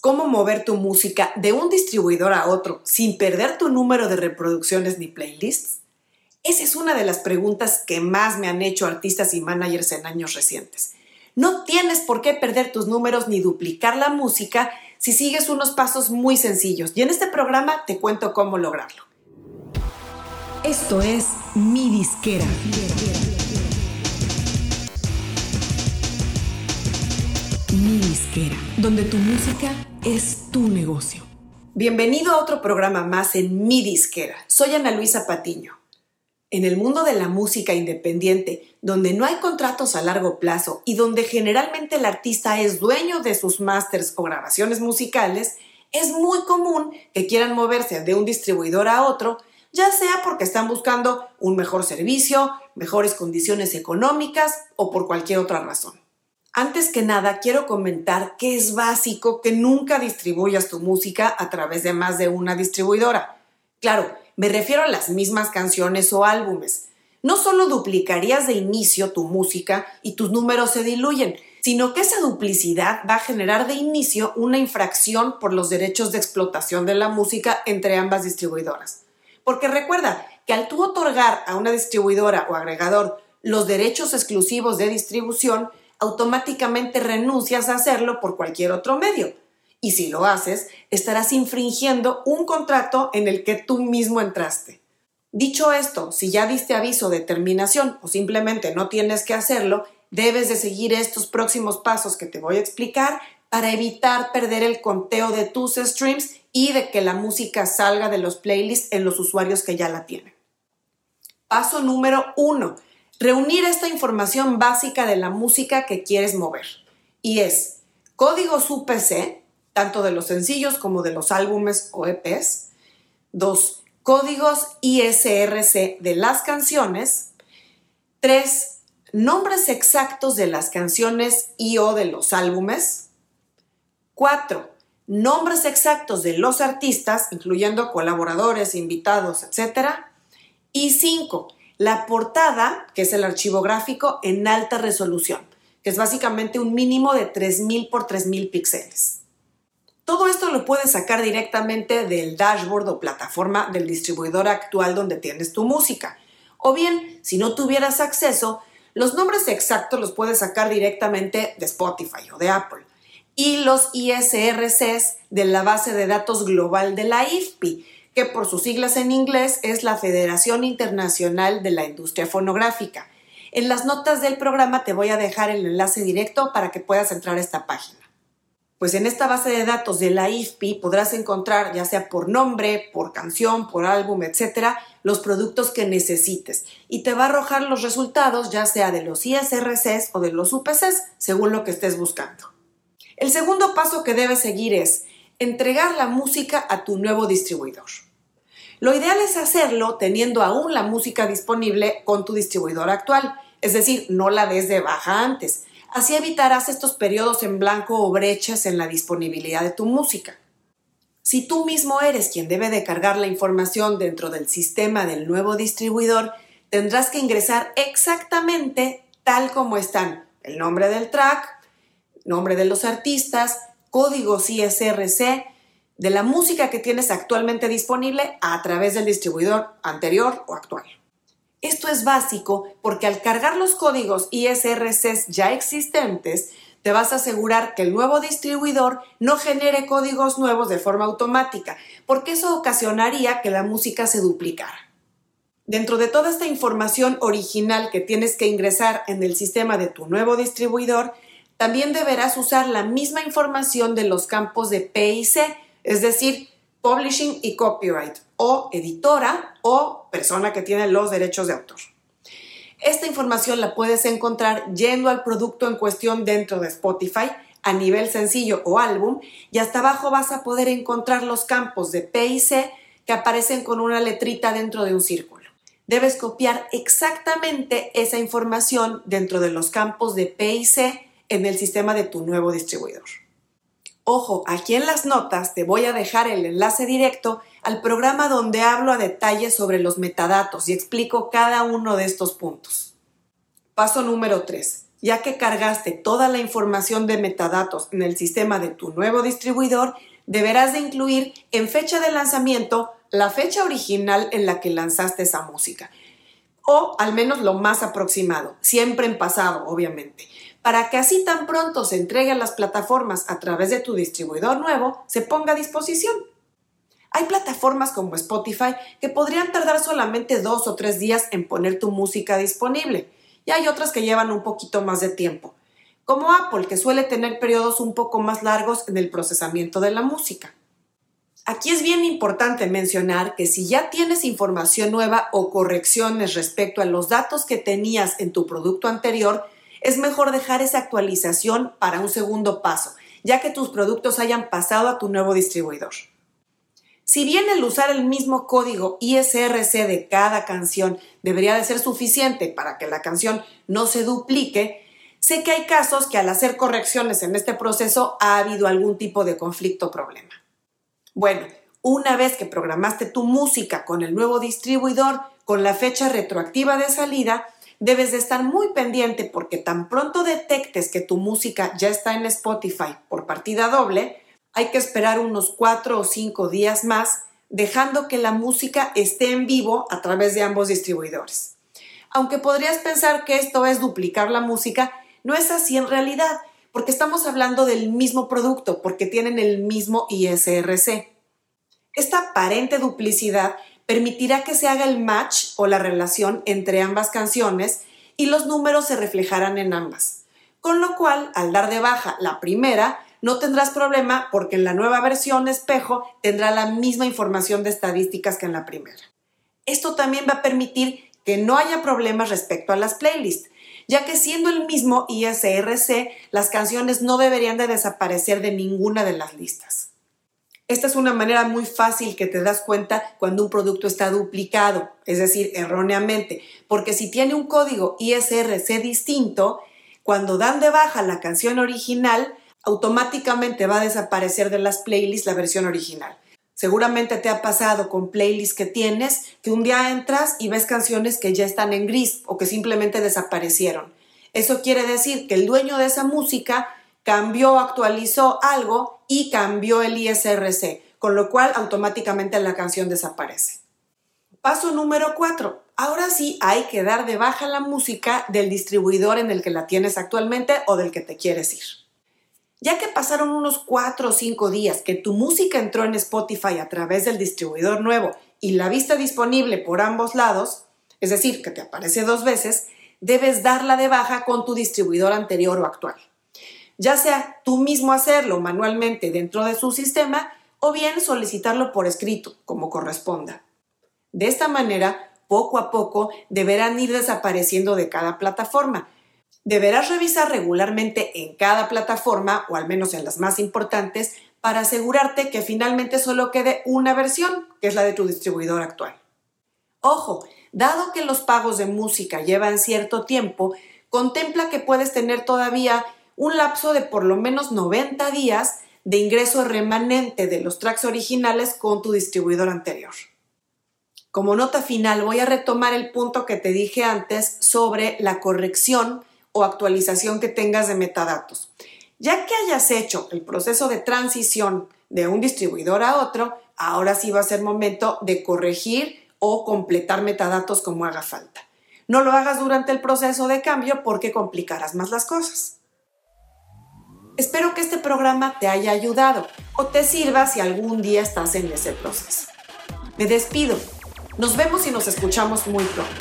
cómo mover tu música de un distribuidor a otro sin perder tu número de reproducciones ni playlists? Esa es una de las preguntas que más me han hecho artistas y managers en años recientes. No tienes por qué perder tus números ni duplicar la música si sigues unos pasos muy sencillos y en este programa te cuento cómo lograrlo. Esto es Mi Disquera. Mi Disquera, donde tu música es tu negocio. Bienvenido a otro programa más en Mi Disquera. Soy Ana Luisa Patiño. En el mundo de la música independiente, donde no hay contratos a largo plazo y donde generalmente el artista es dueño de sus masters o grabaciones musicales, es muy común que quieran moverse de un distribuidor a otro, ya sea porque están buscando un mejor servicio, mejores condiciones económicas o por cualquier otra razón. Antes que nada, quiero comentar que es básico que nunca distribuyas tu música a través de más de una distribuidora. Claro, me refiero a las mismas canciones o álbumes. No solo duplicarías de inicio tu música y tus números se diluyen, sino que esa duplicidad va a generar de inicio una infracción por los derechos de explotación de la música entre ambas distribuidoras. Porque recuerda que al tú otorgar a una distribuidora o agregador los derechos exclusivos de distribución, automáticamente renuncias a hacerlo por cualquier otro medio. Y si lo haces, estarás infringiendo un contrato en el que tú mismo entraste. Dicho esto, si ya diste aviso de terminación o simplemente no tienes que hacerlo, debes de seguir estos próximos pasos que te voy a explicar para evitar perder el conteo de tus streams y de que la música salga de los playlists en los usuarios que ya la tienen. Paso número uno, reunir esta información básica de la música que quieres mover. Y es códigos UPC, tanto de los sencillos como de los álbumes o EPs. Dos, códigos ISRC de las canciones. Tres, nombres exactos de las canciones y o de los álbumes. Cuatro, nombres exactos de los artistas, incluyendo colaboradores, invitados, etc. Y cinco, la portada, que es el archivo gráfico en alta resolución, que es básicamente un mínimo de 3000 por 3000 píxeles. Todo esto lo puedes sacar directamente del dashboard o plataforma del distribuidor actual donde tienes tu música. O bien, si no tuvieras acceso, los nombres exactos los puedes sacar directamente de Spotify o de Apple. Y los ISRCs de la base de datos global de la IFPI, que por sus siglas en inglés es la Federación Internacional de la Industria Fonográfica. En las notas del programa te voy a dejar el enlace directo para que puedas entrar a esta página. Pues en esta base de datos de la IFPI podrás encontrar, ya sea por nombre, por canción, por álbum, etcétera, los productos que necesites y te va a arrojar los resultados, ya sea de los ISRCs o de los UPCs, según lo que estés buscando. El segundo paso que debes seguir es entregar la música a tu nuevo distribuidor. Lo ideal es hacerlo teniendo aún la música disponible con tu distribuidor actual, es decir, no la des de baja antes Así evitarás estos periodos en blanco o brechas en la disponibilidad de tu música. Si tú mismo eres quien debe de cargar la información dentro del sistema del nuevo distribuidor, tendrás que ingresar exactamente tal como están el nombre del track, nombre de los artistas, códigos ISRC, de la música que tienes actualmente disponible a través del distribuidor anterior o actual. Esto es básico porque al cargar los códigos ISRCs ya existentes, te vas a asegurar que el nuevo distribuidor no genere códigos nuevos de forma automática, porque eso ocasionaría que la música se duplicara. Dentro de toda esta información original que tienes que ingresar en el sistema de tu nuevo distribuidor, también deberás usar la misma información de los campos de PIC, es decir, Publishing y Copyright, o editora o persona que tiene los derechos de autor. Esta información la puedes encontrar yendo al producto en cuestión dentro de Spotify a nivel sencillo o álbum y hasta abajo vas a poder encontrar los campos de P y C que aparecen con una letrita dentro de un círculo. Debes copiar exactamente esa información dentro de los campos de P y C en el sistema de tu nuevo distribuidor. Ojo, aquí en las notas te voy a dejar el enlace directo al programa donde hablo a detalle sobre los metadatos y explico cada uno de estos puntos. Paso número 3. Ya que cargaste toda la información de metadatos en el sistema de tu nuevo distribuidor, deberás de incluir en fecha de lanzamiento la fecha original en la que lanzaste esa música. O al menos lo más aproximado, siempre en pasado, obviamente, para que así tan pronto se entregue a las plataformas a través de tu distribuidor nuevo, se ponga a disposición. Hay plataformas como Spotify que podrían tardar solamente dos o tres días en poner tu música disponible y hay otras que llevan un poquito más de tiempo, como Apple que suele tener periodos un poco más largos en el procesamiento de la música. Aquí es bien importante mencionar que si ya tienes información nueva o correcciones respecto a los datos que tenías en tu producto anterior, es mejor dejar esa actualización para un segundo paso, ya que tus productos hayan pasado a tu nuevo distribuidor. Si bien el usar el mismo código ISRC de cada canción debería de ser suficiente para que la canción no se duplique, sé que hay casos que al hacer correcciones en este proceso ha habido algún tipo de conflicto o problema. Bueno, una vez que programaste tu música con el nuevo distribuidor con la fecha retroactiva de salida, debes de estar muy pendiente porque tan pronto detectes que tu música ya está en Spotify por partida doble, hay que esperar unos cuatro o cinco días más, dejando que la música esté en vivo a través de ambos distribuidores. Aunque podrías pensar que esto es duplicar la música, no es así en realidad, porque estamos hablando del mismo producto, porque tienen el mismo ISRC. Esta aparente duplicidad permitirá que se haga el match o la relación entre ambas canciones y los números se reflejarán en ambas. Con lo cual, al dar de baja la primera, no tendrás problema porque en la nueva versión espejo tendrá la misma información de estadísticas que en la primera. Esto también va a permitir que no haya problemas respecto a las playlists, ya que siendo el mismo ISRC, las canciones no deberían de desaparecer de ninguna de las listas. Esta es una manera muy fácil que te das cuenta cuando un producto está duplicado, es decir, erróneamente, porque si tiene un código ISRC distinto, cuando dan de baja la canción original, automáticamente va a desaparecer de las playlists la versión original. Seguramente te ha pasado con playlists que tienes que un día entras y ves canciones que ya están en gris o que simplemente desaparecieron. Eso quiere decir que el dueño de esa música cambió, actualizó algo y cambió el ISRC, con lo cual automáticamente la canción desaparece. Paso número 4. Ahora sí hay que dar de baja la música del distribuidor en el que la tienes actualmente o del que te quieres ir. Ya que pasaron unos 4 o 5 días que tu música entró en Spotify a través del distribuidor nuevo y la viste disponible por ambos lados, es decir, que te aparece dos veces, debes darla de baja con tu distribuidor anterior o actual. Ya sea tú mismo hacerlo manualmente dentro de su sistema o bien solicitarlo por escrito, como corresponda. De esta manera, poco a poco deberán ir desapareciendo de cada plataforma, Deberás revisar regularmente en cada plataforma, o al menos en las más importantes, para asegurarte que finalmente solo quede una versión, que es la de tu distribuidor actual. Ojo, dado que los pagos de música llevan cierto tiempo, contempla que puedes tener todavía un lapso de por lo menos 90 días de ingreso remanente de los tracks originales con tu distribuidor anterior. Como nota final, voy a retomar el punto que te dije antes sobre la corrección o actualización que tengas de metadatos. Ya que hayas hecho el proceso de transición de un distribuidor a otro, ahora sí va a ser momento de corregir o completar metadatos como haga falta. No lo hagas durante el proceso de cambio porque complicarás más las cosas. Espero que este programa te haya ayudado o te sirva si algún día estás en ese proceso. Me despido. Nos vemos y nos escuchamos muy pronto.